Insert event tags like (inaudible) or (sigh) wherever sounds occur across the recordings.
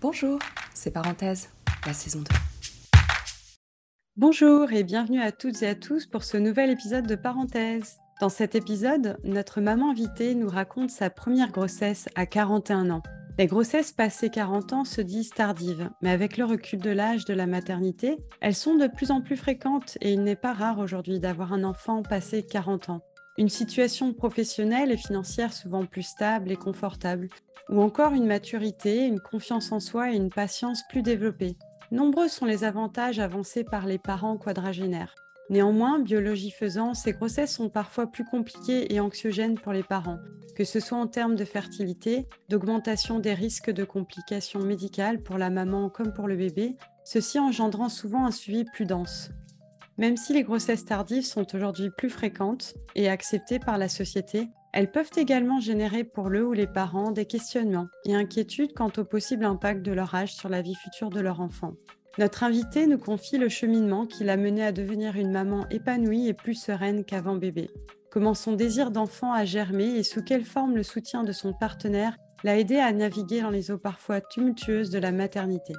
Bonjour, c'est Parenthèse, la saison 2. Bonjour et bienvenue à toutes et à tous pour ce nouvel épisode de Parenthèse. Dans cet épisode, notre maman invitée nous raconte sa première grossesse à 41 ans. Les grossesses passées 40 ans se disent tardives, mais avec le recul de l'âge de la maternité, elles sont de plus en plus fréquentes et il n'est pas rare aujourd'hui d'avoir un enfant passé 40 ans. Une situation professionnelle et financière souvent plus stable et confortable, ou encore une maturité, une confiance en soi et une patience plus développée. Nombreux sont les avantages avancés par les parents quadragénaires. Néanmoins, biologie faisant, ces grossesses sont parfois plus compliquées et anxiogènes pour les parents, que ce soit en termes de fertilité, d'augmentation des risques de complications médicales pour la maman comme pour le bébé, ceci engendrant souvent un suivi plus dense. Même si les grossesses tardives sont aujourd'hui plus fréquentes et acceptées par la société, elles peuvent également générer pour le ou les parents des questionnements et inquiétudes quant au possible impact de leur âge sur la vie future de leur enfant. Notre invité nous confie le cheminement qui l'a mené à devenir une maman épanouie et plus sereine qu'avant bébé. Comment son désir d'enfant a germé et sous quelle forme le soutien de son partenaire l'a aidé à naviguer dans les eaux parfois tumultueuses de la maternité.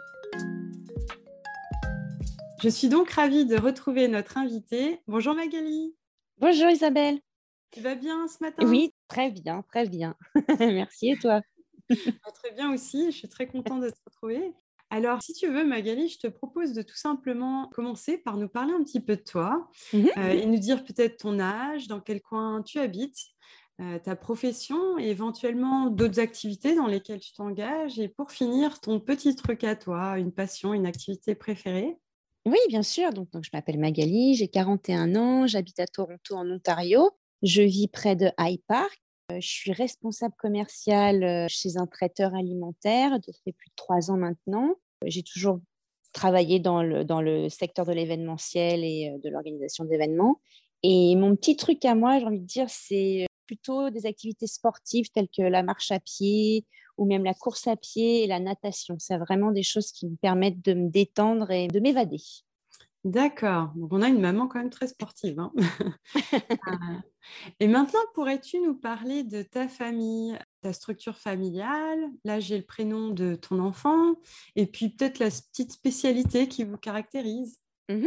Je suis donc ravie de retrouver notre invitée. Bonjour Magali. Bonjour Isabelle. Tu vas bien ce matin? Oui, très bien, très bien. (laughs) Merci et toi? Très bien aussi, je suis très contente de te retrouver. Alors, si tu veux, Magali, je te propose de tout simplement commencer par nous parler un petit peu de toi mhm. euh, et nous dire peut-être ton âge, dans quel coin tu habites, euh, ta profession et éventuellement d'autres activités dans lesquelles tu t'engages. Et pour finir, ton petit truc à toi, une passion, une activité préférée. Oui, bien sûr. Donc, je m'appelle Magali, j'ai 41 ans, j'habite à Toronto en Ontario. Je vis près de High Park. Euh, je suis responsable commerciale euh, chez un traiteur alimentaire depuis plus de trois ans maintenant. J'ai toujours travaillé dans le, dans le secteur de l'événementiel et euh, de l'organisation d'événements. Et mon petit truc à moi, j'ai envie de dire, c'est plutôt des activités sportives telles que la marche à pied ou même la course à pied et la natation. C'est vraiment des choses qui me permettent de me détendre et de m'évader. D'accord. Donc, on a une maman quand même très sportive. Hein. (laughs) Euh, et maintenant, pourrais-tu nous parler de ta famille, ta structure familiale? Là, j'ai le prénom de ton enfant et puis peut-être la petite spécialité qui vous caractérise. Mmh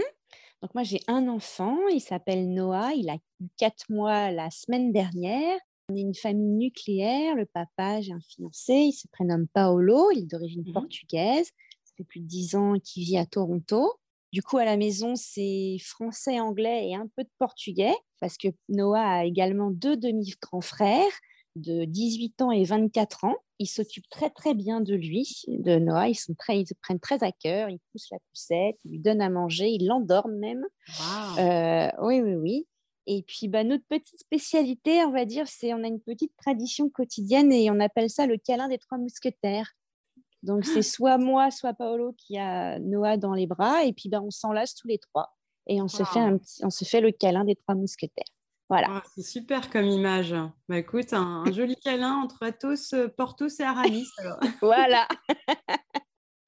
Donc, moi, j'ai un enfant. Il s'appelle Noah. Il a quatre mois la semaine dernière. On est une famille nucléaire. Le papa, j'ai un fiancé, il se prénomme Paolo, il est d'origine mmh portugaise. Ça fait plus de dix ans qu'il vit à Toronto. Du coup, à la maison, c'est français, anglais et un peu de portugais, parce que Noah a également deux demi-grands frères de 18 ans et 24 ans. Ils s'occupent très très bien de lui, de Noah. Ils, sont très, ils se prennent très à cœur. Ils poussent la poussette, ils lui donnent à manger, ils l'endorment même. Euh, oui, oui, oui. Et puis, bah, notre petite spécialité, on va dire, c'est on a une petite tradition quotidienne et on appelle ça le câlin des trois mousquetaires. Donc, c'est soit moi, soit Paolo qui a Noah dans les bras et puis bah, on s'enlace tous les trois et on, se fait un petit, on se fait le câlin des trois mousquetaires. Voilà. Ah, c'est super comme image. Bah, écoute, un, joli câlin entre Athos, Portos et Aramis. (laughs) voilà. (laughs)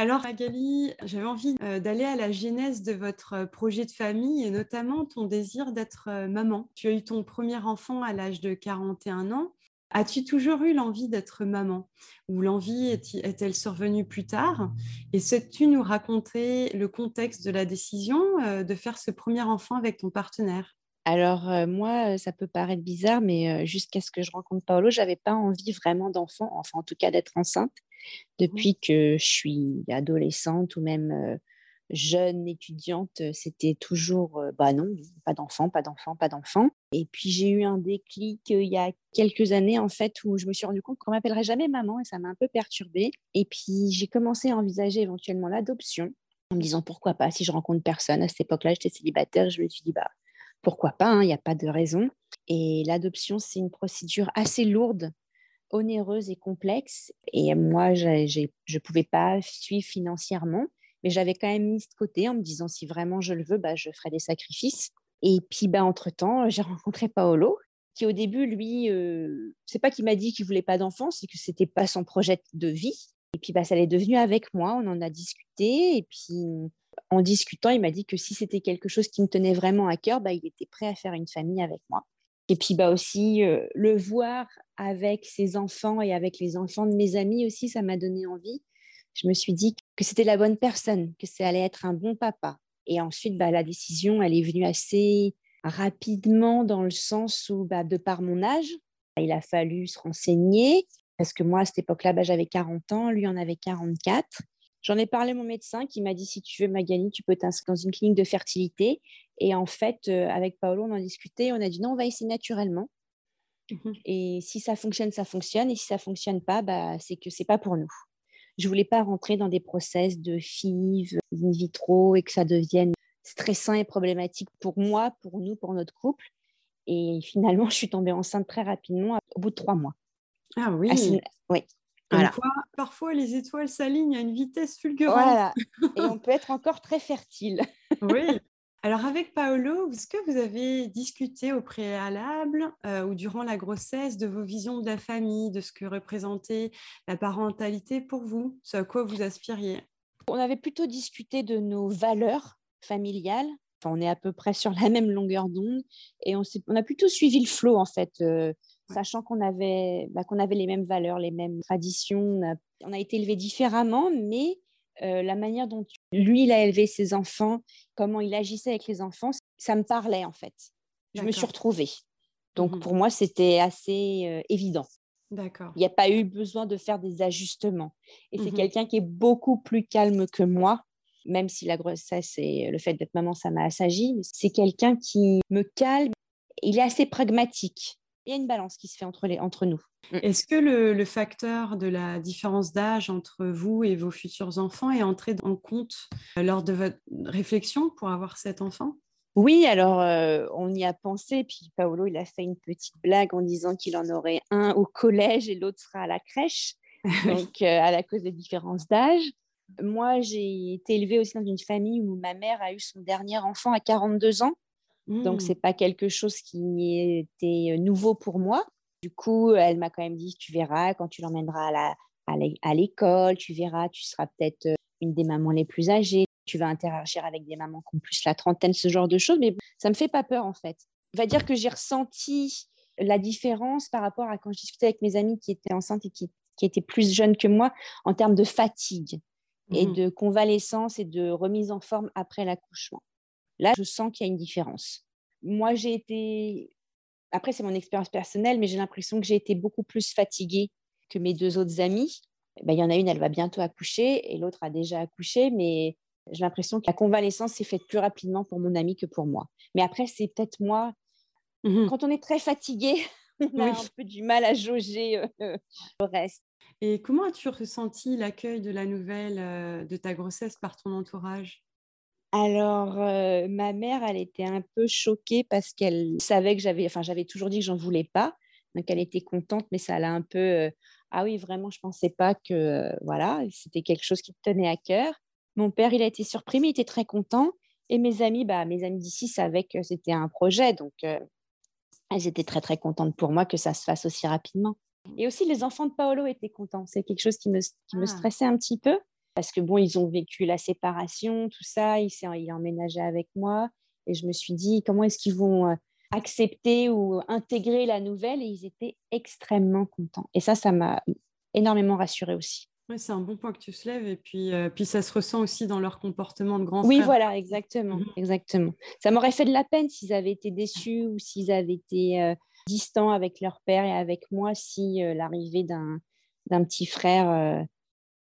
Alors, Magali, j'avais envie euh, d'aller à la genèse de votre euh, projet de famille et notamment ton désir d'être euh, maman. Tu as eu ton premier enfant à l'âge de 41 ans. As-tu toujours eu l'envie d'être maman ou l'envie est-elle survenue plus tard? Et sais-tu nous raconter le contexte de la décision de faire ce premier enfant avec ton partenaire? Alors moi, ça peut paraître bizarre, mais jusqu'à ce que je rencontre Paolo, j'avais pas envie vraiment d'enfant, enfin en tout cas d'être enceinte. Depuis que je suis adolescente ou même jeune étudiante, c'était toujours bah non, pas d'enfant, pas d'enfant, pas d'enfant. Et puis j'ai eu un déclic il y a quelques années en fait où je me suis rendu compte qu'on m'appellerait jamais maman et ça m'a un peu perturbée. Et puis j'ai commencé à envisager éventuellement l'adoption en me disant pourquoi pas si je rencontre personne. À cette époque-là, j'étais célibataire, je me suis dit bah pourquoi pas, hein, il n'y a pas de raison. Et l'adoption, c'est une procédure assez lourde onéreuse et complexe. Et moi, je ne pouvais pas suivre financièrement, mais j'avais quand même mis de côté en me disant si vraiment je le veux, bah, je ferai des sacrifices. Et puis, bah, entre-temps, (laughs) j'ai rencontré Paolo, qui au début, lui, euh, c'est pas qu'il m'a dit qu'il voulait pas d'enfant, c'est que c'était pas son projet de vie. Et puis, bah, ça l'est devenu avec moi, on en a discuté. Et puis, en discutant, il m'a dit que si c'était quelque chose qui me tenait vraiment à cœur, bah, il était prêt à faire une famille avec moi. Et puis bah aussi euh, le voir avec ses enfants et avec les enfants de mes amis aussi, ça m'a donné envie je me suis dit que c'était la bonne personne, que ça allait être un bon papa. Et ensuite, bah, la décision, elle est venue assez rapidement dans le sens où, bah, de par mon âge, il a fallu se renseigner, parce que moi, à cette époque-là, bah, j'avais 40 ans, lui en avait 44. J'en ai parlé à mon médecin qui m'a dit si tu veux, Magali, tu peux t'inscrire dans une clinique de fertilité. Et en fait, euh, avec Paolo, on en discutait. On a dit non, on va essayer naturellement. Mmh et si ça fonctionne, ça fonctionne. Et si ça fonctionne pas, bah, c'est que c'est pas pour nous. Je voulais pas rentrer dans des process de FIV, in vitro et que ça devienne stressant et problématique pour moi, pour nous, pour notre couple. Et finalement, (laughs) je suis tombée enceinte très rapidement au bout de trois mois. Ah oui. oui. Parfois, les étoiles s'alignent à une vitesse fulgurante. Voilà. (laughs) Et on peut être encore très fertile. (laughs) oui. Alors avec Paolo, est-ce que vous avez discuté au préalable euh, ou durant la grossesse de vos visions de la famille, de ce que représentait la parentalité pour vous, ce à quoi vous aspiriez? On avait plutôt discuté de nos valeurs familiales. on est à peu près sur la même longueur d'onde et on, on, a plutôt suivi le flot en fait. Euh, sachant qu'on avait, bah, qu'on avait les mêmes valeurs, les mêmes traditions. On a, été élevés différemment, mais euh, la manière dont lui, il a élevé ses enfants, comment il agissait avec les enfants, ça me parlait en fait. Je me suis retrouvée. Donc mmh pour moi, c'était assez euh, évident. D'accord. Il n'y a pas eu besoin de faire des ajustements. Et c'est mmh quelqu'un qui est beaucoup plus calme que moi, même si la grossesse et le fait d'être maman, ça m'a assagi. C'est quelqu'un qui me calme. Il est assez pragmatique il y a une balance qui se fait entre, les, entre nous. Mm. Est-ce que le, facteur de la différence d'âge entre vous et vos futurs enfants est entré en compte euh, lors de votre réflexion pour avoir cet enfant? Oui, alors euh, on y a pensé, puis Paolo, il a fait une petite blague en disant qu'il en aurait un au collège et l'autre sera à la crèche, (laughs) donc euh, à la cause des différences d'âge. Moi, j'ai été élevée aussi dans une famille où ma mère a eu son dernier enfant à 42 ans. Donc, ce n'est mmh. pas quelque chose qui était nouveau pour moi. Du coup, elle m'a quand même dit, tu verras, quand tu l'emmèneras à l'école, tu verras, tu seras peut-être une des mamans les plus âgées, tu vas interagir avec des mamans qui ont plus la trentaine, ce genre de choses, mais ça ne me fait pas peur en fait. On va dire que j'ai ressenti la différence par rapport à quand je discutais avec mes amis qui étaient enceintes et qui, étaient plus jeunes que moi en termes de fatigue et mmh. de convalescence et de remise en forme après l'accouchement. Là, je sens qu'il y a une différence. Moi, j'ai été, après, c'est mon expérience personnelle, mais j'ai l'impression que j'ai été beaucoup plus fatiguée que mes deux autres amies. Ben, il y en a une, elle va bientôt accoucher et l'autre a déjà accouché, mais j'ai l'impression que la convalescence s'est faite plus rapidement pour mon amie que pour moi. Mais après, c'est peut-être moi. Mmh Quand on est très fatigué, (laughs) on a un peu du mal à jauger euh, (laughs) le reste. Et comment as-tu ressenti l'accueil de la nouvelle euh, de ta grossesse par ton entourage? Alors, euh, ma mère, elle était un peu choquée parce qu'elle savait que j'avais, enfin, j'avais toujours dit que j'en voulais pas. Donc, elle était contente, mais ça l'a un peu, euh, ah oui, vraiment, je pensais pas que, euh, voilà, c'était quelque chose qui tenait à cœur. Mon père, il a été surpris, mais il était très content. Et mes amis, bah, mes amis d'ici savaient que c'était un projet, donc elles étaient très, très contentes pour moi que ça se fasse aussi rapidement. Et aussi, les enfants de Paolo étaient contents. C'est quelque chose qui me, qui me ah. stressait un petit peu parce que bon, ils ont vécu la séparation, tout ça, il, s'est, il a emménagé avec moi, et je me suis dit, comment est-ce qu'ils vont euh, accepter ou intégrer la nouvelle, et ils étaient extrêmement contents. Et ça, ça m'a énormément rassurée aussi. Oui, c'est un bon point que tu soulèves, et puis, euh, puis ça se ressent aussi dans leur comportement de grand Oui, voilà, exactement, mmh exactement. Ça m'aurait fait de la peine s'ils avaient été déçus ou s'ils avaient été euh, distants avec leur père et avec moi si l'arrivée d'un, d'un petit frère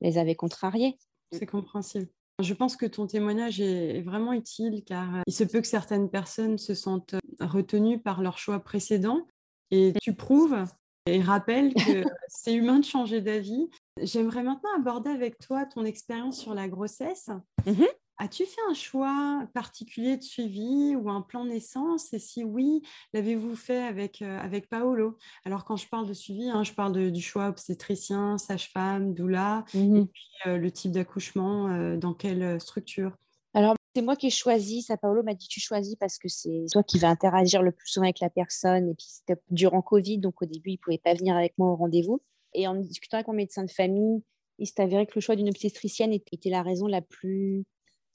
les avait contrariés. C'est compréhensible. Je pense que ton témoignage est vraiment utile car euh, il se peut que certaines personnes se sentent euh, retenues par leur choix précédent et tu prouves et rappelles que (laughs) c'est humain de changer d'avis. J'aimerais maintenant aborder avec toi ton expérience sur la grossesse. Mmh As-tu fait un choix particulier de suivi ou un plan naissance? Et si oui, l'avez-vous fait avec, euh, avec Paolo? Alors, quand je parle de suivi, hein, je parle du choix obstétricien, sage-femme, doula, mmh et puis euh, le type d'accouchement, euh, dans quelle structure? Alors, c'est moi qui ai choisi. Ça, Paolo m'a dit tu choisis parce que c'est toi qui vas interagir le plus souvent avec la personne. Et puis, c'était durant Covid, donc au début, il ne pouvait pas venir avec moi au rendez-vous. Et en discutant avec mon médecin de famille, il s'est avéré que le choix d'une obstétricienne était la raison la plus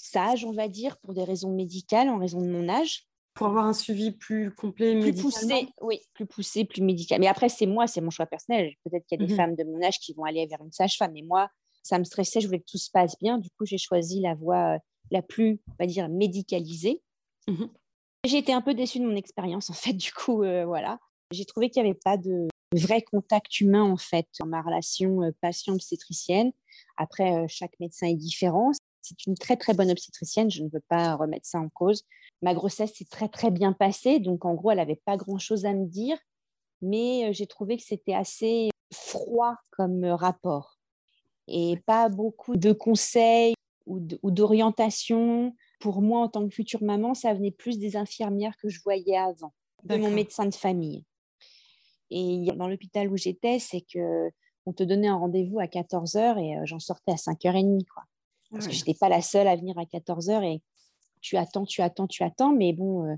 sage, on va dire, pour des raisons médicales, en raison de mon âge. Pour avoir un suivi plus complet, plus poussé, oui, plus poussé, plus médical. Mais après, c'est moi, c'est mon choix personnel. Peut-être qu'il y a des mmh femmes de mon âge qui vont aller vers une sage-femme, mais moi, Ça me stressait, je voulais que tout se passe bien. Du coup, j'ai choisi la voie la plus, on va dire, médicalisée. Mmh j'ai été un peu déçue de mon expérience, en fait. Du coup, voilà. J'ai trouvé qu'il n'y avait pas de vrai contact humain, en fait, dans ma relation patient-obstétricienne. Après, chaque médecin est différent. C'est une très, très bonne obstétricienne. Je ne veux pas remettre ça en cause. Ma grossesse s'est très, très bien passée. Donc, en gros, elle n'avait pas grand-chose à me dire. Mais j'ai trouvé que c'était assez froid comme rapport et pas beaucoup de conseils ou d'orientation. Pour moi, en tant que future maman, ça venait plus des infirmières que je voyais avant, de mon médecin de famille. Et dans l'hôpital où j'étais, c'est que on te donnait un rendez-vous à 14h et j'en sortais à 5h30. Quoi. Parce que je n'étais pas la seule à venir à 14h et tu attends, tu attends, tu attends. Mais bon,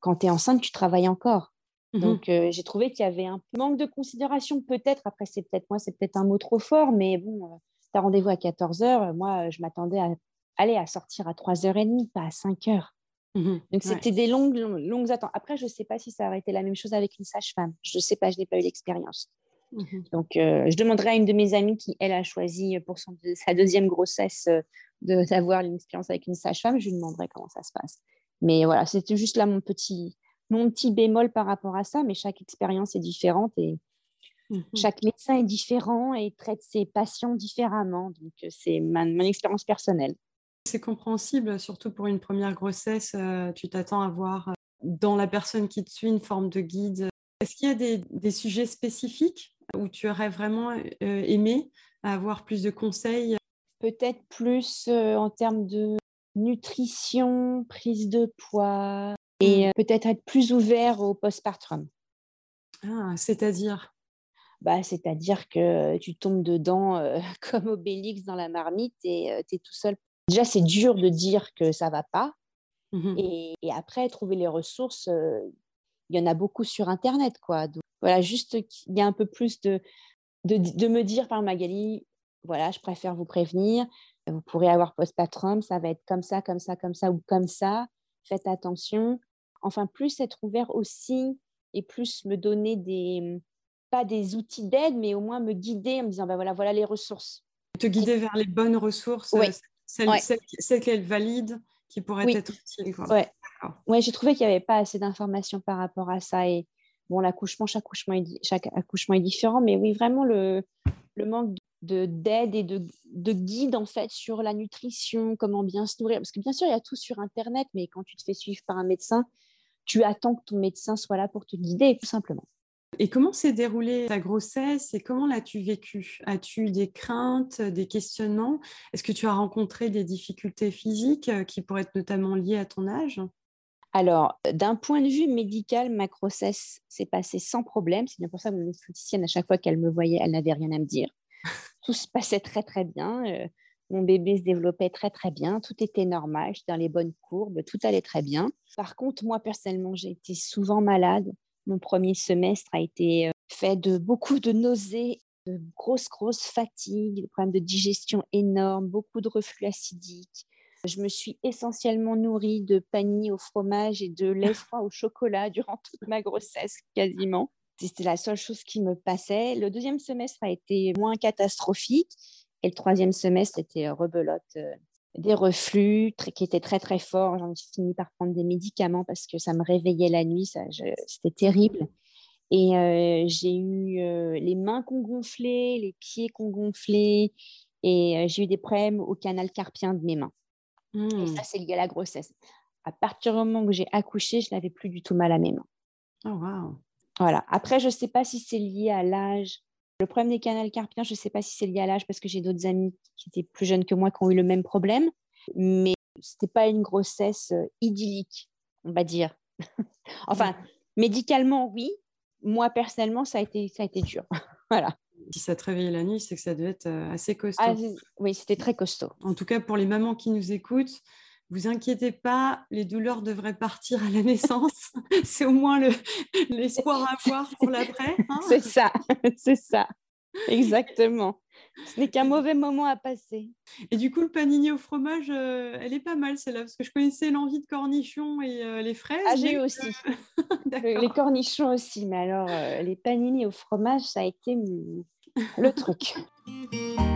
quand tu es enceinte, tu travailles encore. Mmh Donc, j'ai trouvé qu'il y avait un manque de considération, peut-être. Après, c'est peut-être moi, c'est peut-être un mot trop fort, mais bon, tu as rendez-vous à 14h. Moi, je m'attendais à aller à sortir à 3h30, pas à 5h. Mmh Donc, c'était des longues, longues, attentes. Après, je ne sais pas si ça aurait été la même chose avec une sage-femme. Je ne sais pas, je n'ai pas eu l'expérience. Mmh Donc, je demanderai à une de mes amies qui, elle, a choisi pour son, sa deuxième grossesse (laughs) d'avoir une expérience avec une sage-femme. Je lui demanderai comment ça se passe. Mais voilà, c'était juste là mon petit, mon petit bémol par rapport à ça, mais chaque expérience est différente et mmh chaque médecin est différent et traite ses patients différemment. Donc, euh, c'est mon expérience personnelle. C'est compréhensible, surtout pour une première grossesse. Euh, tu t'attends à voir euh, dans la personne qui te suit une forme de guide. Est-ce qu'il y a des, des, sujets spécifiques où tu aurais vraiment aimé avoir plus de conseils? Peut-être plus en termes de nutrition, prise de poids, et mmh. euh, peut-être être plus ouvert au postpartum. Ah, c'est-à-dire? Bah, C'est-à-dire que tu tombes dedans euh, (laughs) comme Obélix dans la marmite et euh, tu es tout seul. Déjà, c'est dur de dire que ça va pas. Mmh et, après, trouver les ressources, il y en a beaucoup sur Internet. quoi. Donc, voilà, juste qu'il y a un peu plus de, de, de me dire par Magali, voilà, je préfère vous prévenir. Vous pourrez avoir postpartum, ça va être comme ça, comme ça, comme ça ou comme ça. Faites attention enfin plus être ouvert aussi et plus me donner des, pas des outils d'aide, mais au moins me guider en me disant, ben voilà, voilà les ressources. Te guider vers les bonnes ressources, oui. Euh, celles, qu'elles valident, qui pourraient être utiles. Ouais, j'ai trouvé qu'il n'y avait pas assez d'informations par rapport à ça. Et bon, l'accouchement, chaque accouchement, est, chaque accouchement est différent, mais oui, vraiment le, le manque de d'aide et de, de, guide en fait sur la nutrition, comment bien se nourrir. Parce que bien sûr, il y a tout sur Internet, mais quand tu te fais suivre par un médecin, tu attends que ton médecin soit là pour te guider, tout simplement. Et comment s'est déroulée ta grossesse et comment l'as-tu vécue? As-tu des craintes, des questionnements? Est-ce que tu as rencontré des difficultés physiques euh, qui pourraient être notamment liées à ton âge? Alors, d'un point de vue médical, ma grossesse s'est passée sans problème. C'est bien pour ça que mon esthéticienne, à chaque fois qu'elle me voyait, elle n'avait rien à me dire. (laughs) Tout se passait très, très bien. Euh, mon bébé se développait très très bien, tout était normal, j'étais dans les bonnes courbes, tout allait très bien. Par contre, moi personnellement, j'ai été souvent malade. Mon premier semestre a été euh, fait de beaucoup de nausées, de grosses grosses fatigues, des problèmes de digestion énormes, beaucoup de reflux acidique. Je me suis essentiellement nourrie de panini au fromage et de lait froid au chocolat durant (laughs) toute ma grossesse quasiment. C'était la seule chose qui me passait. Le deuxième semestre a été moins catastrophique. Et le troisième semestre, c'était euh, rebelote, euh, des reflux qui étaient très très forts. J'en ai fini par prendre des médicaments parce que ça me réveillait la nuit, c'était terrible. Et euh, j'ai eu les mains qu'on gonflait, les pieds qu'on gonflait, et j'ai eu des problèmes au canal carpien de mes mains. Et mmh. ça, c'est lié à la grossesse. À partir du moment où j'ai accouché, je n'avais plus du tout mal à mes mains. Oh, wow. Voilà. Après, je ne sais pas si c'est lié à l'âge le problème des canaux carpiens, je ne sais pas si c'est lié à l'âge parce que j'ai d'autres amis qui étaient plus jeunes que moi qui ont eu le même problème, mais ce n'était pas une grossesse euh, idyllique, on va dire. (laughs) enfin, médicalement, oui. Moi, personnellement, ça a été, ça a été dur. (laughs) voilà. Si ça te réveillait la nuit, c'est que ça devait être euh, assez costaud. Ah, oui, c'était très costaud. En tout cas, pour les mamans qui nous écoutent, vous inquiétez pas, les douleurs devraient partir à la (laughs) naissance. c'est au moins l'espoir à avoir pour l'après. Hein. c'est ça, (laughs) c'est ça. Exactement. Ce n'est qu'un mauvais moment à passer. Et du coup, le panini au fromage, euh, elle est pas mal celle-là, parce que je connaissais l'envie de cornichons et euh, les fraises. Ah, j'ai eu aussi. (laughs) les cornichons aussi, mais alors euh, les panini au fromage, ça a été le truc. (laughs)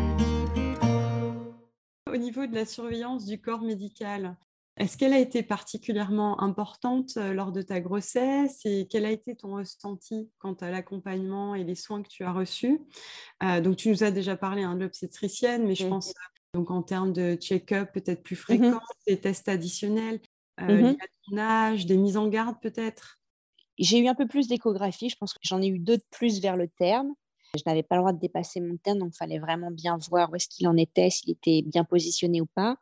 niveau de la surveillance du corps médical, est-ce qu'elle a été particulièrement importante euh, lors de ta grossesse et quel a été ton ressenti quant à l'accompagnement et les soins que tu as reçus? Euh, Donc, tu nous as déjà parlé hein, de l'obstétricienne, mais je pense donc en termes de check-up peut-être plus mmh fréquents, des tests additionnels, euh, mmh ton âge, des mises en garde peut-être? J'ai eu un peu plus d'échographie, je pense que j'en ai eu deux de plus vers le terme. Je n'avais pas le droit de dépasser mon terme, donc il fallait vraiment bien voir où est-ce qu'il en était, s'il était bien positionné ou pas.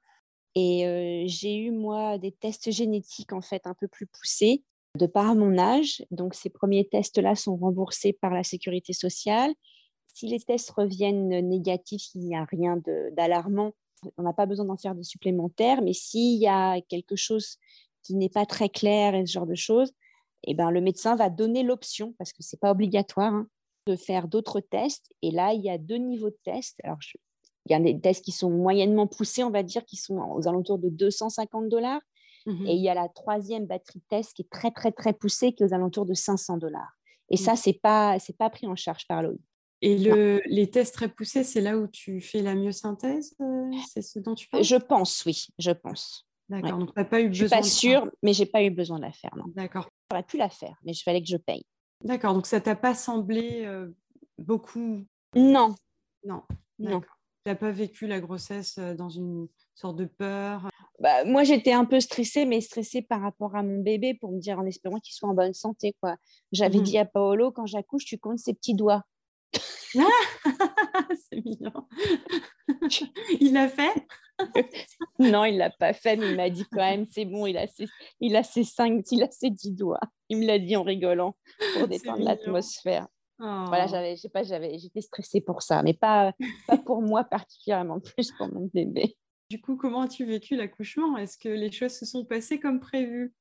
Et j'ai eu, moi, des tests génétiques, en fait, un peu plus poussés, de par mon âge. Donc, ces premiers tests-là sont remboursés par la sécurité sociale. Si les tests reviennent négatifs, il n'y a rien d'alarmant. On n'a pas besoin d'en faire de supplémentaires. Mais s'il y a quelque chose qui n'est pas très clair et ce genre de choses, eh ben, le médecin va donner l'option, parce que ce n'est pas obligatoire, hein, de faire d'autres tests. Et là, il y a deux niveaux de tests. Alors, je il y a des tests qui sont moyennement poussés, on va dire, qui sont aux alentours de 250 dollars. Mmh et il y a la troisième batterie de test qui est très, très, très poussée, qui est aux alentours de 500 dollars. Et ça, ce n'est pas, pas pris en charge par l'OI. Et le, les tests très poussés, c'est là où tu fais la myosynthèse euh, C'est ce dont tu parles? Je pense, oui, je pense. D'accord, donc tu n'as pas eu besoin. Je ne suis pas sûre, mais je n'ai pas eu besoin de la faire. D'accord. J'aurais pu la faire, mais il fallait que je paye. D'accord, donc ça t'a pas semblé euh, beaucoup? Non. Non. Non. Tu n'as pas vécu la grossesse dans une sorte de peur? Bah, Moi, j'étais un peu stressée, mais stressée par rapport à mon bébé pour me dire en espérant qu'il soit en bonne santé. Quoi. J'avais mmh dit à Paolo, quand j'accouche, tu comptes ses petits doigts. (laughs) c'est mignon. (laughs) il l'a fait? (laughs) Non, il l'a pas fait, mais il m'a dit quand même, c'est bon, il a ses, il a ses cinq, il a ses dix doigts. Il me l'a dit en rigolant pour détendre l'atmosphère. Voilà, oh. j'avais, sais pas, j'avais, j'étais stressée pour ça, mais pas, pas pour moi particulièrement, (laughs) plus pour mon bébé. Du coup, comment as-tu vécu l'accouchement? Est-ce que les choses se sont passées comme prévu?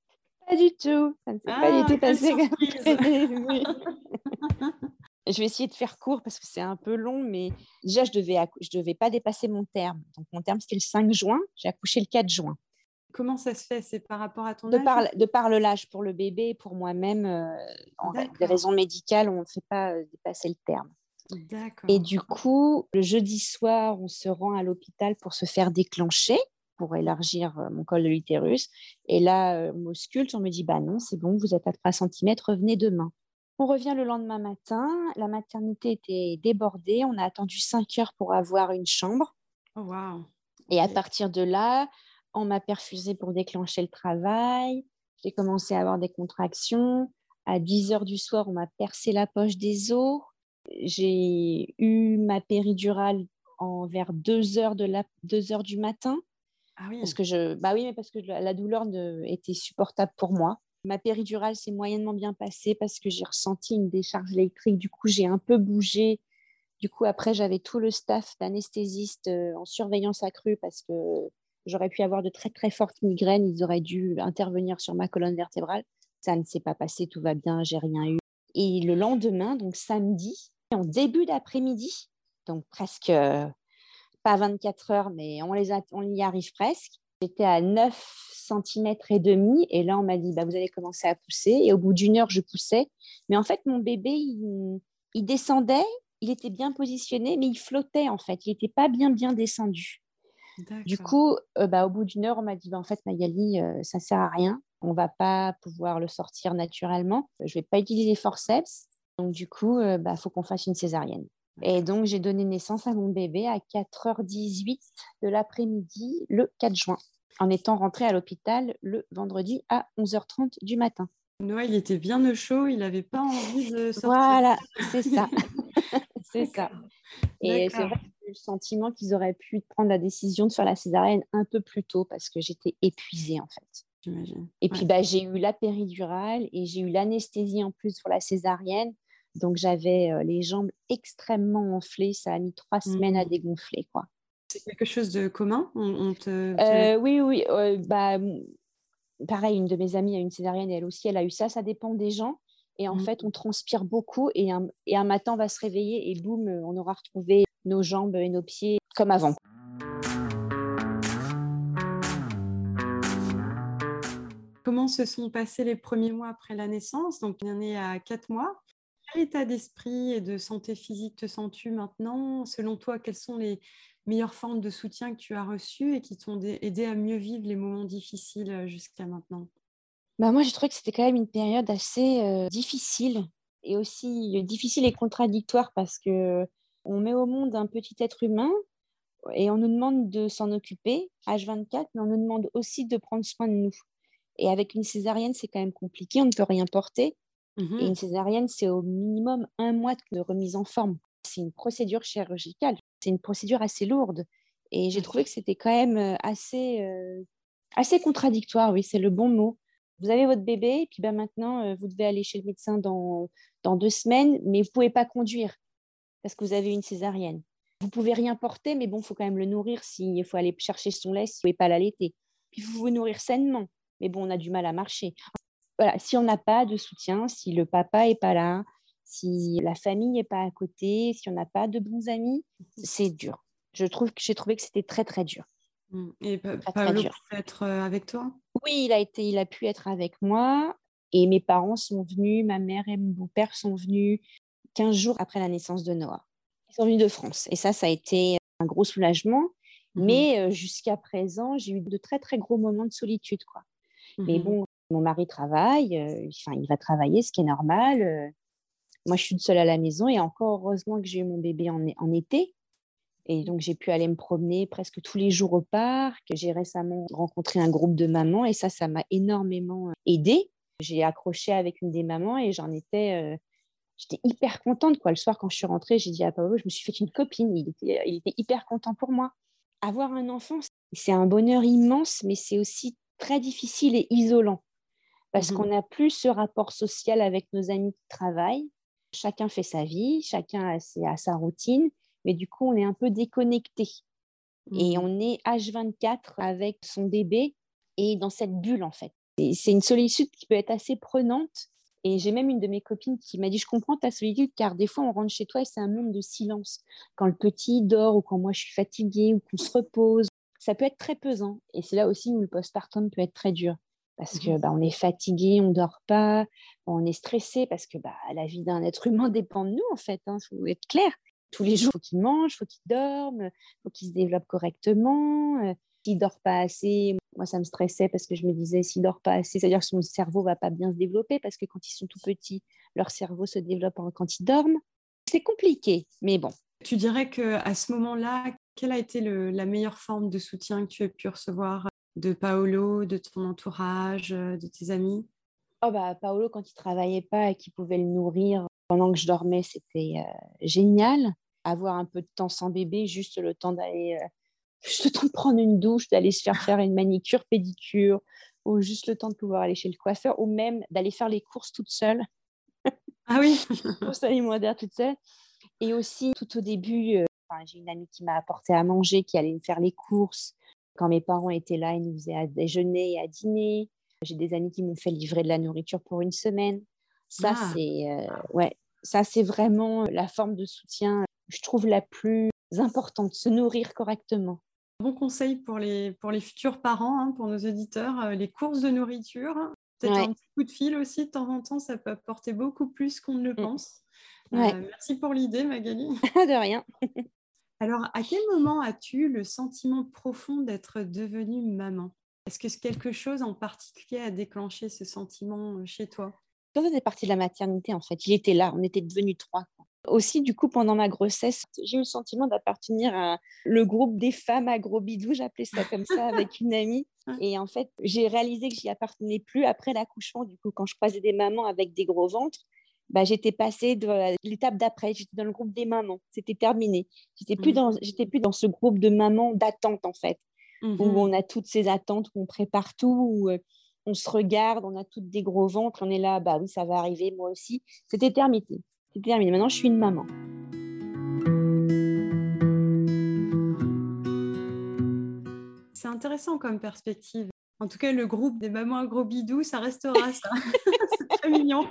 Pas du tout. Ça ne s'est pas du ah, tout passé comme (laughs) prévu. (laughs) je vais essayer de faire court parce que c'est un peu long, mais déjà, je devais, je devais pas dépasser mon terme. Donc, mon terme, c'était le 5 juin. J'ai accouché le 4 juin. Comment ça se fait? C'est par rapport à ton de âge? par, De par le l'âge pour le bébé, pour moi-même, euh, en des raisons médicales, on ne fait pas euh, dépasser le terme. Et du coup, le jeudi soir, on se rend à l'hôpital pour se faire déclencher, pour élargir euh, mon col de l'utérus. Et là, on m'ausculte, on me dit, bah non, c'est bon, vous êtes à 3 cm, revenez demain. On revient le lendemain matin, la maternité était débordée, on a attendu 5 heures pour avoir une chambre. Oh, wow. Et à partir de là, on m'a perfusé pour déclencher le travail. J'ai commencé à avoir des contractions. À 10 heures du soir, on m'a percé la poche des os. J'ai eu ma péridurale en vers 2 heures, de la, 2 heures du matin. Ah oui. Parce que je, bah oui, mais parce que la douleur était supportable pour moi. Ma péridurale s'est moyennement bien passée parce que j'ai ressenti une décharge électrique. Du coup, j'ai un peu bougé. Du coup, après, j'avais tout le staff d'anesthésistes euh, en surveillance accrue parce que J'aurais pu avoir de très très fortes migraines, ils auraient dû intervenir sur ma colonne vertébrale. Ça ne s'est pas passé, tout va bien, j'ai rien eu. Et le lendemain, donc samedi, en début d'après-midi, donc presque euh, pas 24 heures, mais on, les on y arrive presque. J'étais à 9 cm et demi et là on m'a dit bah, vous allez commencer à pousser et au bout d'une heure je poussais. Mais en fait mon bébé il, il descendait, il était bien positionné mais il flottait en fait, il n'était pas bien bien descendu. Du coup, euh, bah, au bout d'une heure, on m'a dit bah, en fait, Magali, euh, ça ne sert à rien. On ne va pas pouvoir le sortir naturellement. Je ne vais pas utiliser forceps. Donc, du coup, il euh, bah, faut qu'on fasse une césarienne. Et donc, j'ai donné naissance à mon bébé à 4h18 de l'après-midi le 4 juin, en étant rentré à l'hôpital le vendredi à 11h30 du matin. Noël, il était bien au chaud, il n'avait pas envie de sortir. Voilà, (laughs) c'est ça. (laughs) c'est ça. Et c'est vrai le sentiment qu'ils auraient pu prendre la décision de faire la césarienne un peu plus tôt parce que j'étais épuisée en fait. Et puis bah, j'ai eu la péridurale et j'ai eu l'anesthésie en plus pour la césarienne. Donc j'avais euh, les jambes extrêmement enflées. Ça a mis trois semaines à mmh. dégonfler. quoi. C'est quelque chose de commun? On, te... Euh, oui, oui. Euh, bah, pareil, une de mes amies a une césarienne et elle aussi, elle a eu ça. Ça dépend des gens. Et en mmh. fait, on transpire beaucoup et un, et un matin, on va se réveiller et boum, on aura retrouvé nos jambes et nos pieds comme avant. Comment se sont passés les premiers mois après la naissance? Donc, il y en est à quatre mois. quel état d'esprit et de santé physique te sens-tu maintenant? Selon toi, quelles sont les meilleures formes de soutien que tu as reçues et qui t'ont aidé à mieux vivre les moments difficiles euh, jusqu'à maintenant? Bah moi, j'ai trouvé que c'était quand même une période assez euh, difficile et aussi euh, difficile et contradictoire parce que on met au monde un petit être humain et on nous demande de s'en occuper, H24, mais on nous demande aussi de prendre soin de nous. Et avec une césarienne, c'est quand même compliqué, on ne peut rien porter. Mmh et une césarienne, c'est au minimum un mois de remise en forme. C'est une procédure chirurgicale, c'est une procédure assez lourde. Et j'ai trouvé que c'était quand même assez, assez contradictoire, oui, c'est le bon mot. Vous avez votre bébé, et puis ben maintenant, vous devez aller chez le médecin dans, dans deux semaines, mais vous ne pouvez pas conduire parce que vous avez une césarienne. Vous pouvez rien porter, mais bon, il faut quand même le nourrir s'il faut aller chercher son lait si vous ne pouvez pas l'allaiter. Puis vous vous nourrir sainement, mais bon, on a du mal à marcher voilà, si on n'a pas de soutien, si le papa est pas là, si la famille n'est pas à côté, si on n'a pas de bons amis, c'est dur. Je trouve que j'ai trouvé que c'était très très dur. Mmh. Et Paolo peut être euh, avec toi? Oui, il a été, il a pu être avec moi. Et mes parents sont venus, ma mère et mon beau-père sont venus 15 jours après la naissance de Noah. Ils sont venus de France. Et ça, ça a été un gros soulagement. Mmh Mais euh, jusqu'à présent, j'ai eu de très très gros moments de solitude. Quoi. Mais mmh bon, mon mari travaille, euh, enfin, il va travailler, ce qui est normal. Euh. moi, je suis seule à la maison et encore heureusement que j'ai eu mon bébé en, en été. Et donc, j'ai pu aller me promener presque tous les jours au parc. J'ai récemment rencontré un groupe de mamans et ça, ça m'a énormément euh, aidée. J'ai accroché avec une des mamans et j'en étais, j'étais hyper contente. Quoi. Le soir, quand je suis rentrée, j'ai dit à Pablo, je me suis fait une copine. Il était, il était hyper content pour moi. Avoir un enfant, c'est un bonheur immense, mais c'est aussi très difficile et isolant parce mmh qu'on n'a plus ce rapport social avec nos amis qui travaillent. Chacun fait sa vie, chacun a, sa routine, mais du coup, on est un peu déconnecté. Et mmh. on est H24 avec son bébé et dans cette bulle, en fait. C'est une solitude qui peut être assez prenante. Et j'ai même une de mes copines qui m'a dit, je comprends ta solitude, car des fois, on rentre chez toi et c'est un monde de silence. Quand le petit dort ou quand moi, je suis fatiguée ou qu'on se repose, ça peut être très pesant. Et c'est là aussi où le postpartum peut être très dur parce que bah, on est fatigué, on dort pas, on est stressé parce que bah, la vie d'un être humain (laughs) dépend de nous en fait. Il hein, faut être clair. Tous les jours, il faut qu'il mange, il faut qu'il dorme, il faut qu'il se développe correctement. Euh, s'il dort pas assez, moi ça me stressait parce que je me disais s'il dort pas assez, c'est-à-dire que son cerveau va pas bien se développer parce que quand ils sont tout petits, leur cerveau se développe quand ils dorment. C'est compliqué, mais bon. Tu dirais que à ce moment-là, quelle a été la meilleure forme de soutien que tu as pu recevoir de Paolo, de ton entourage, euh, de tes amis? Oh bah, Paolo, quand il travaillait pas et qu'il pouvait le nourrir pendant que je dormais, c'était euh, génial. Avoir un peu de temps sans bébé, juste le temps d'aller, euh, juste le temps de prendre une douche, d'aller se faire faire une manicure, pédicure, ou juste le temps de pouvoir aller chez le coiffeur, ou même d'aller faire les courses toute seule. (laughs) Ah oui (laughs) Courses alimentaires toute seule. Et aussi, tout au début, j'ai une amie qui m'a apporté à manger, qui allait me faire les courses, quand mes parents étaient là, ils nous faisaient à déjeuner et à dîner. J'ai des amis qui m'ont fait livrer de la nourriture pour une semaine. Ça, ah. c'est euh, ouais, ça c'est vraiment la forme de soutien, je trouve la plus importante, se nourrir correctement. Bon conseil pour les, pour les futurs parents, hein, pour nos auditeurs, euh, les courses de nourriture. Peut-être un petit coup de fil aussi de temps en temps, ça peut apporter beaucoup plus qu'on ne le mmh. pense. Euh, merci pour l'idée, Magali. (laughs) de rien. (laughs) Alors, à quel moment as-tu le sentiment profond d'être devenue maman? Est-ce que quelque chose en particulier a déclenché ce sentiment euh, chez toi? Quand on est parti de la maternité, en fait, il était là, on était devenus trois. Aussi, du coup, pendant ma grossesse, j'ai eu le sentiment d'appartenir à le groupe des femmes à gros bidous, j'appelais ça comme ça, avec une amie. (laughs) Et en fait, j'ai réalisé que j'y appartenais plus après l'accouchement. Du coup, quand je croisais des mamans avec des gros ventres, bah, j'étais passée de l'étape d'après, j'étais dans le groupe des mamans, c'était terminé. J'étais plus, dans, j'étais plus dans ce groupe de mamans d'attente en fait, où mmh on a toutes ces attentes, où on prépare tout, où on se regarde, on a toutes des gros ventres, on est là, bah oui, ça va arriver, moi aussi. C'était terminé. C'était terminé. Maintenant, je suis une maman. C'est intéressant comme perspective. En tout cas, le groupe des mamans à gros bidou, ça restera ça. (laughs) (laughs) C'est très mignon.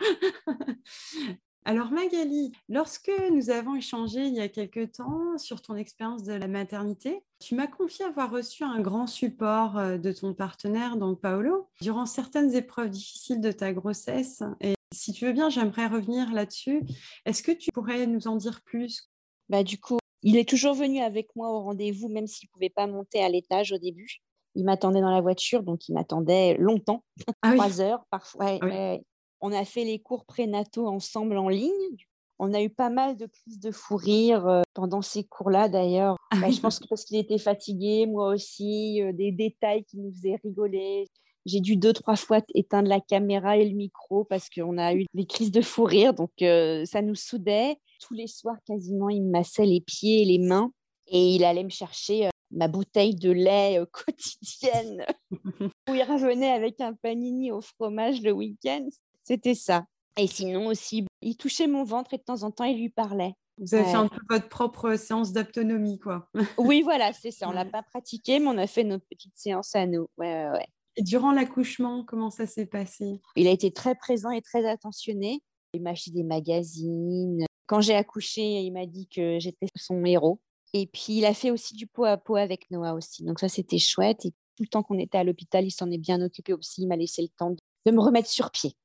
(laughs) Alors Magali, lorsque nous avons échangé il y a quelque temps sur ton expérience de la maternité, tu m'as confié avoir reçu un grand support euh, de ton partenaire, donc Paolo, durant certaines épreuves difficiles de ta grossesse. Et Si tu veux bien, j'aimerais revenir là-dessus. Est-ce que tu pourrais nous en dire plus? Bah, Du coup, il est toujours venu avec moi au rendez-vous, même s'il ne pouvait pas monter à l'étage au début. Il m'attendait dans la voiture, donc il m'attendait longtemps, ah trois heures parfois. Ah on a fait les cours prénataux ensemble en ligne. On a eu pas mal de crises de fou rire euh, pendant ces cours-là d'ailleurs. Ah bah, je pense que parce qu'il était fatigué, moi aussi, euh, des détails qui nous faisaient rigoler. J'ai dû deux, trois fois éteindre la caméra et le micro parce qu'on a eu des crises de fou rire. Donc, euh, ça nous soudait. Tous les soirs, quasiment, il me massait les pieds et les mains et il allait me chercher ma bouteille de lait (laughs) quotidienne (laughs) où il revenait avec un panini au fromage le week-end. C'était ça. Et sinon aussi, il touchait mon ventre et de temps en temps, il lui parlait. Vous avez fait un peu votre propre séance d'autonomie, quoi. oui, voilà, c'est ça. On l'a (laughs) pas pratiqué, mais on a fait notre petite séance à nous. Ouais, ouais, Et durant l'accouchement, comment ça s'est passé? Il a été très présent et très attentionné. Il m'a acheté des magazines. Quand j'ai accouché, il m'a dit que j'étais son héros. Et puis, il a fait aussi du pot à pot avec Noah aussi. Donc, ça, c'était chouette. Et tout le temps qu'on était à l'hôpital, il s'en est bien occupé aussi. Il m'a laissé le temps de me remettre sur pied.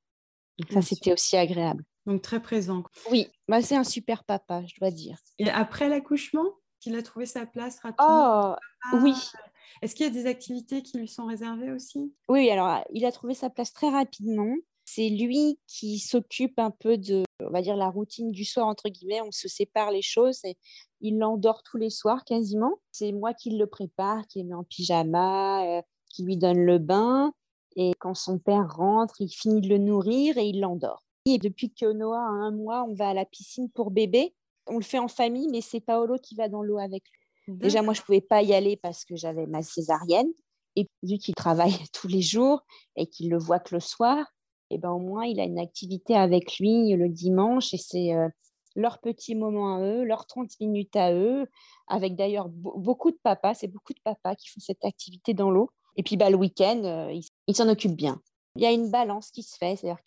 Donc ça, c'était aussi agréable. Donc très présent. Oui, bah, c'est un super papa, je dois dire. Et après l'accouchement, il a trouvé sa place rapidement? Oh, oui. Est-ce qu'il y a des activités qui lui sont réservées aussi? Oui, alors il a trouvé sa place très rapidement. C'est lui qui s'occupe un peu de, on va dire, la routine du soir, entre guillemets. On se sépare les choses. Et il l'endort tous les soirs quasiment. C'est moi qui le prépare, qui le met en pyjama, euh, qui lui donne le bain. Et quand son père rentre, il finit de le nourrir et il l'endort. Et depuis que Noah a un mois, on va à la piscine pour bébé. On le fait en famille, mais c'est Paolo qui va dans l'eau avec lui. Déjà, moi, je ne pouvais pas y aller parce que j'avais ma césarienne. Et vu qu'il travaille (laughs) tous les jours et qu'il le voit que le soir, et eh ben, au moins, il a une activité avec lui le dimanche. Et c'est euh, leur petit moment à eux, leurs 30 minutes à eux, avec d'ailleurs beaucoup de papas. C'est beaucoup de papas qui font cette activité dans l'eau. Et puis bah, le week-end, euh, il, s'en occupe bien. Il y a une balance qui se fait, c'est-à-dire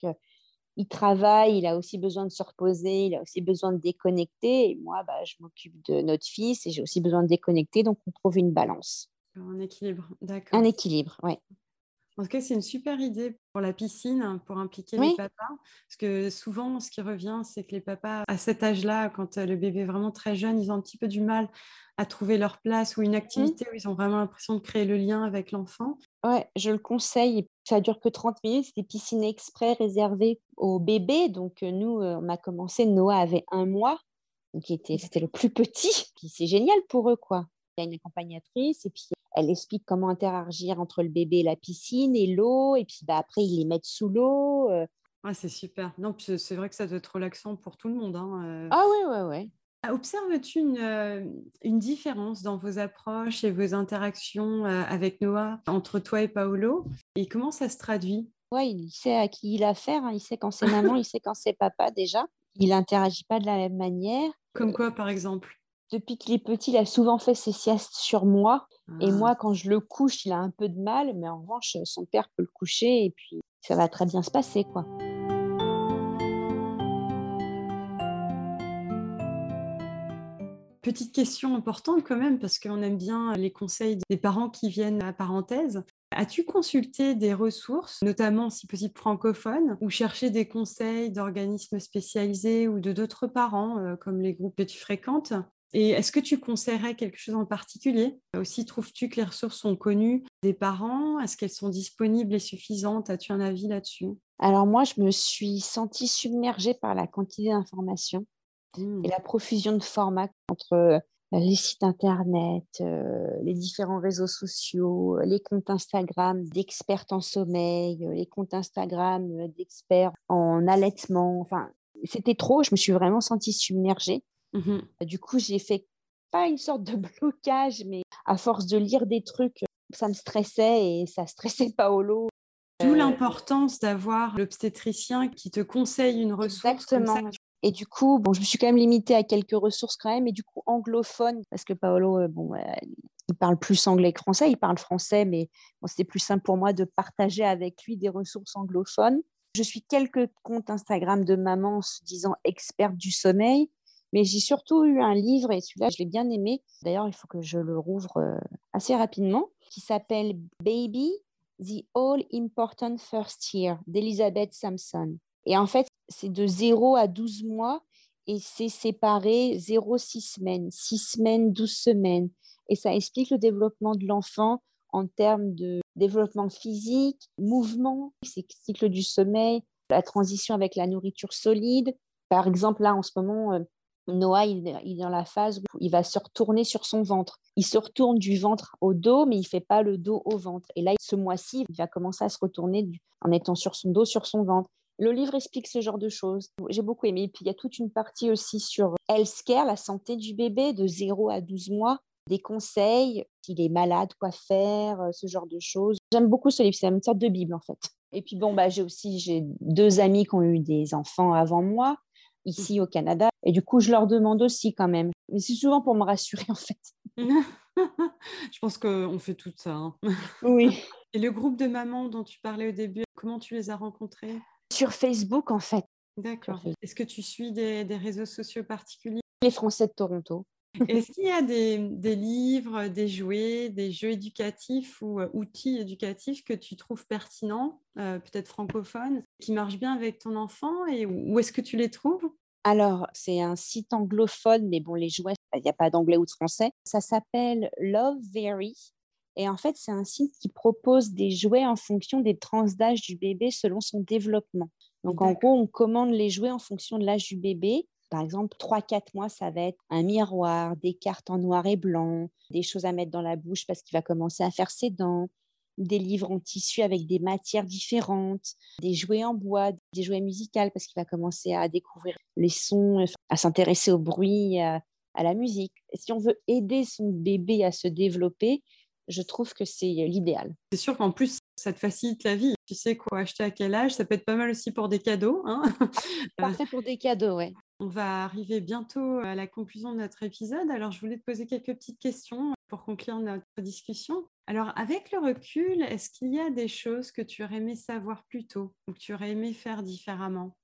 qu'il travaille, il a aussi besoin de se reposer, il a aussi besoin de déconnecter. Et moi, bah, je m'occupe de notre fils et j'ai aussi besoin de déconnecter, donc on trouve une balance. Un équilibre, d'accord. Un équilibre, oui. En tout cas, c'est une super idée pour la piscine, pour impliquer les papas. Parce que souvent, ce qui revient, c'est que les papas, à cet âge-là, quand le bébé est vraiment très jeune, ils ont un petit peu du mal à trouver leur place ou une mmh. activité où ils ont vraiment l'impression de créer le lien avec l'enfant. Ouais, je le conseille. Ça dure que 30 minutes. C'est des piscines exprès réservées aux bébés. Donc, euh, nous, euh, on a commencé. Noah avait un mois. Donc, c'était le plus petit. C'est génial pour eux, quoi. Y a une accompagnatrice et puis elle explique comment interagir entre le bébé et la piscine et l'eau. Et puis, bah, après, ils les mettent sous l'eau. Euh. c'est super. Non, c'est vrai que ça doit être relaxant pour tout le monde. Hein, ah ouais, ouais, ouais. Observes-tu une, euh, une, différence dans vos approches et vos interactions euh, avec Noah entre toi et Paolo? Et comment ça se traduit? Oui, il sait à qui il a affaire. Hein. Il sait quand c'est maman, (laughs) il sait quand c'est papa déjà. Il n'interagit pas de la même manière. Comme quoi, par exemple? Depuis qu'il est petit, il a souvent fait ses siestes sur moi. Et ah. moi, quand je le couche, il a un peu de mal. Mais en revanche, son père peut le coucher et puis ça va très bien se passer, quoi. Petite question importante quand même, parce qu'on aime bien les conseils des parents qui viennent à parenthèse. As-tu consulté des ressources, notamment si possible francophones, ou cherché des conseils d'organismes spécialisés ou de d'autres parents, euh, comme les groupes que tu fréquentes? Et est-ce que tu conseillerais quelque chose en particulier? Aussi, trouves-tu que les ressources sont connues des parents? Est-ce qu'elles sont disponibles et suffisantes? As-tu un avis là-dessus? Alors moi, je me suis sentie submergée par la quantité d'informations et mmh. la profusion de formats entre euh, les sites internet, euh, les différents réseaux sociaux, euh, les comptes Instagram d'experts en sommeil, les comptes Instagram d'experts en allaitement. Enfin, c'était trop. Je me suis vraiment sentie submergée. Mmh du coup, j'ai fait pas une sorte de (laughs) blocage, mais à force de lire des trucs, ça me stressait et ça stressait Paolo. D'où l'importance d'avoir l'obstétricien qui te conseille une ressource. Exactement. Et du coup, bon, je me suis quand même limitée à quelques ressources quand même, et du coup anglophone, parce que Paolo, euh, bon, il parle plus anglais que français, il parle français, mais bon, c'était plus simple pour moi de partager avec lui des ressources anglophones. Je suis quelques comptes Instagram de maman se disant experte du sommeil, mais j'ai surtout eu un livre, et celui-là, je l'ai bien aimé. D'ailleurs, il faut que je le rouvre euh, assez rapidement, qui s'appelle Baby, The All Important First Year d'Elizabeth Sampson. Et en fait, c'est de 0 à 12 mois et c'est séparé 0-6 semaines, 6 semaines, 12 semaines. Et ça explique le développement de l'enfant en termes de développement physique, mouvement, cycle du sommeil, la transition avec la nourriture solide. Par exemple, là, en ce moment, euh, Noah, il, est dans la phase où il va se retourner sur son ventre. Il se retourne du ventre au dos, mais il fait pas le dos au ventre. Et là, ce mois-ci, il va commencer à se retourner en étant sur son dos, sur son ventre. Le livre explique ce genre de choses. J'ai beaucoup aimé. Et puis, il y a toute une partie aussi sur healthcare, la santé du bébé, de 0 à 12 mois, des conseils, s'il est malade, quoi faire, euh, ce genre de choses. J'aime beaucoup ce livre. C'est une sorte de Bible, en fait. Et puis, bon, bah, j'ai aussi deux amis qui ont eu des enfants avant moi ici au Canada. Et du coup, je leur demande aussi quand même. Mais c'est souvent pour me rassurer, en fait. (laughs) je pense qu'on fait tout ça. Hein. Oui. Et le groupe de mamans dont tu parlais au début, comment tu les as rencontrés Sur Facebook, en fait. D'accord. Est-ce que tu suis des, des, réseaux sociaux particuliers? Les Français de Toronto. Est-ce (laughs) qu'il y a des, des, livres, des jouets, des jeux éducatifs ou euh, outils éducatifs que tu trouves pertinents, euh, peut-être francophones, qui marchent bien avec ton enfant et où est-ce que tu les trouves? Alors, c'est un site anglophone, mais bon, les jouets, il n'y a pas d'anglais ou de français. Ça s'appelle Love Very. Et en fait, c'est un site qui propose des jouets en fonction des tranches d'âge du bébé selon son développement. Donc, en gros, on commande les jouets en fonction de l'âge du bébé. Par exemple, 3-4 mois, ça va être un miroir, des cartes en noir et blanc, des choses à mettre dans la bouche parce qu'il va commencer à faire ses dents, des livres en tissu avec des matières différentes, des jouets en bois, des jouets musicaux parce qu'il va commencer à découvrir les sons, à s'intéresser au bruit, à, la musique. si on veut aider son bébé à se développer, je trouve que c'est l'idéal. C'est sûr qu'en plus, ça te facilite la vie. Tu sais quoi acheter à quel âge. Ça peut être pas mal aussi pour des cadeaux. Hein (laughs) Parfait pour des cadeaux, ouais. On va arriver bientôt à la conclusion de notre épisode. Alors, je voulais te poser quelques petites questions pour conclure notre discussion. Alors, avec le recul, est-ce qu'il y a des choses que tu aurais aimé savoir plus tôt ou que tu aurais aimé faire différemment?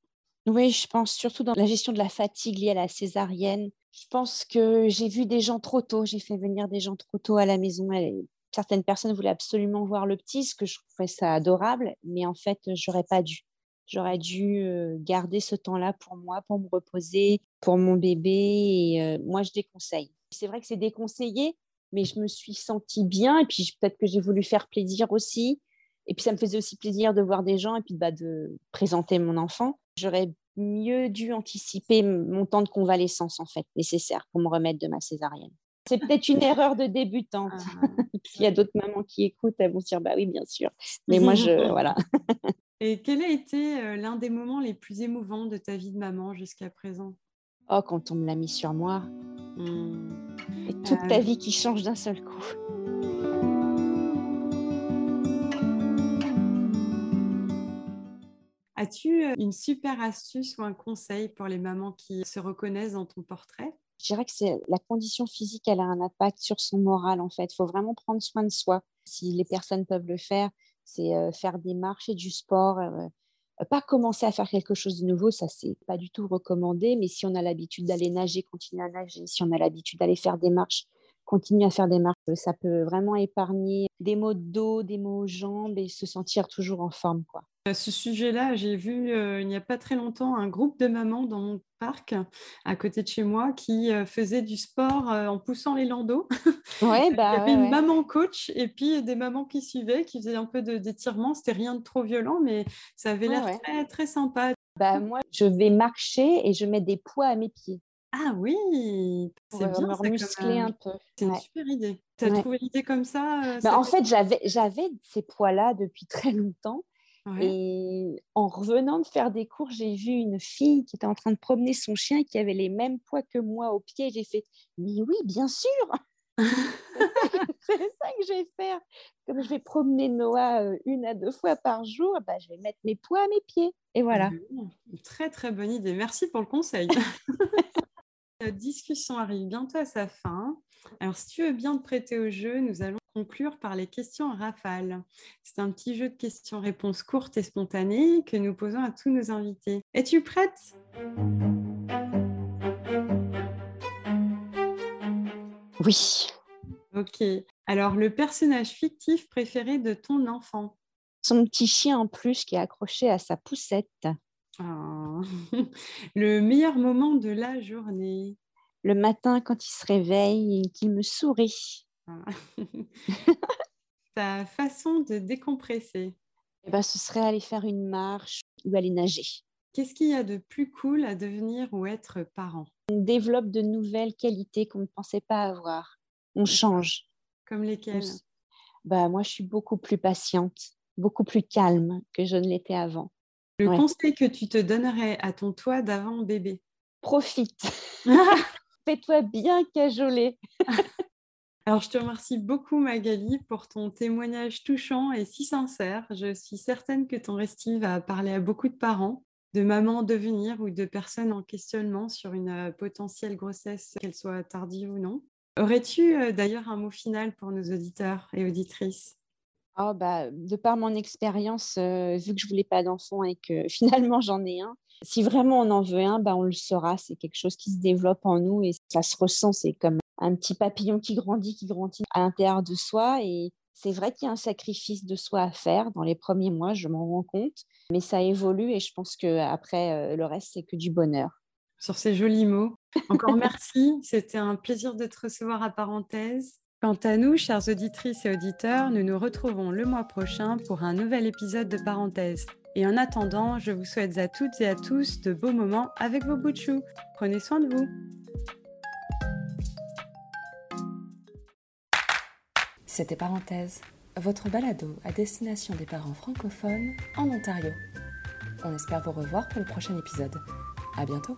Oui, je pense surtout dans la gestion de la fatigue liée à la césarienne. Je pense que j'ai vu des gens trop tôt, j'ai fait venir des gens trop tôt à la maison. Certaines personnes voulaient absolument voir le petit, ce que je trouvais ça adorable, mais en fait, j'aurais pas dû. J'aurais dû garder ce temps-là pour moi, pour me reposer, pour mon bébé. Et moi, je déconseille. C'est vrai que c'est déconseillé, mais je me suis sentie bien. Et puis, peut-être que j'ai voulu faire plaisir aussi. Et puis, ça me faisait aussi plaisir de voir des gens et puis bah, de présenter mon enfant. J'aurais mieux dû anticiper mon temps de convalescence, en fait, nécessaire pour me remettre de ma césarienne. C'est peut-être une erreur de débutante. Ah. (laughs) S'il y a d'autres mamans qui écoutent, elles vont se dire bah oui, bien sûr. Mais moi, je (laughs) voilà. Et quel a été euh, l'un des moments les plus émouvants de ta vie de maman jusqu'à présent? Oh, quand on me l'a mis sur moi. Hmm. Et toute ta euh. vie qui change d'un seul coup. As-tu euh, une super astuce ou un conseil pour les mamans qui se reconnaissent dans ton portrait? Je dirais que c'est la condition physique, elle a un impact sur son moral en fait. Il faut vraiment prendre soin de soi. Si les personnes peuvent le faire, c'est faire des marches et du sport. Pas commencer à faire quelque chose de nouveau, ça c'est pas du tout recommandé, mais si on a l'habitude d'aller nager, continuer à nager, si on a l'habitude d'aller faire des marches, continuer à faire des marches, ça peut vraiment épargner des maux de dos, des maux aux jambes et se sentir toujours en forme. Quoi. À ce sujet-là, j'ai vu il n'y a pas très longtemps un groupe de mamans dans mon parc à côté de chez moi qui faisait du sport en poussant les landaux. (laughs) Ouais, bah, Il y avait une maman coach et puis des mamans qui suivaient, qui faisaient un peu d'étirement. C'était rien de trop violent, mais ça avait l'air très, très sympa. Bah, moi, je vais marcher et je mets des poids à mes pieds. Ah oui, c'est bien. Me muscler un peu. C'est une super idée. Tu as trouvé l'idée comme ça, bah, En fait, j'avais ces poids-là depuis très longtemps. Et en revenant de faire des cours, j'ai vu une fille qui était en train de promener son chien qui avait les mêmes poids que moi au pied. J'ai fait, mais oui, bien sûr, (laughs) c'est ça que je vais faire. Comme je vais promener Noah euh, une à deux fois par jour, bah, je vais mettre mes poids à mes pieds. Et voilà. Très, très bonne idée. Merci pour le conseil. (laughs) Notre discussion arrive bientôt à sa fin. Alors, si tu veux bien te prêter au jeu, nous allons conclure par les questions rafales. C'est un petit jeu de questions-réponses courtes et spontanées que nous posons à tous nos invités. Es-tu prête? Oui. Ok. Alors, le personnage fictif préféré de ton enfant? Son petit chien en plus qui est accroché à sa poussette. Ah. (laughs) Le meilleur moment de la journée? Le matin, quand il se réveille et qu'il me sourit. Ah. (laughs) Ta façon de décompresser. Eh ben, ce serait aller faire une marche ou aller nager. Qu'est-ce qu'il y a de plus cool à devenir ou être parent? On développe de nouvelles qualités qu'on ne pensait pas avoir. On change. Comme lesquelles? Bah, Moi, je suis beaucoup plus patiente, beaucoup plus calme que je ne l'étais avant. Le conseil que tu te donnerais à ton toi d'avant bébé? Profite. (laughs) Fais-toi bien cajoler. (laughs) Alors, je te remercie beaucoup, Magali, pour ton témoignage touchant et si sincère. Je suis certaine que ton récit va parler à beaucoup de parents, de mamans en devenir ou de personnes en questionnement sur une euh, potentielle grossesse, qu'elle soit tardive ou non. Aurais-tu euh, d'ailleurs un mot final pour nos auditeurs et auditrices? Oh, bah, De par mon expérience, euh, vu que je voulais pas d'enfant et que (laughs) finalement j'en ai un, si vraiment on en veut un, bah, on le saura. C'est quelque chose qui se développe en nous et ça se ressent. C'est comme un petit papillon qui grandit, qui grandit à l'intérieur de soi. Et c'est vrai qu'il y a un sacrifice de soi à faire. Dans les premiers mois, je m'en rends compte. Mais ça évolue et je pense qu'après, euh, le reste, c'est que du bonheur. Sur ces jolis mots. Encore (laughs) merci. C'était un plaisir de te recevoir à parenthèse. Quant à nous, chères auditrices et auditeurs, nous nous retrouvons le mois prochain pour un nouvel épisode de Parenthèse. Et en attendant, je vous souhaite à toutes et à tous de beaux moments avec vos bouts de chou. Prenez soin de vous. C'était Parenthèse, votre balado à destination des parents francophones en Ontario. On espère vous revoir pour le prochain épisode. À bientôt!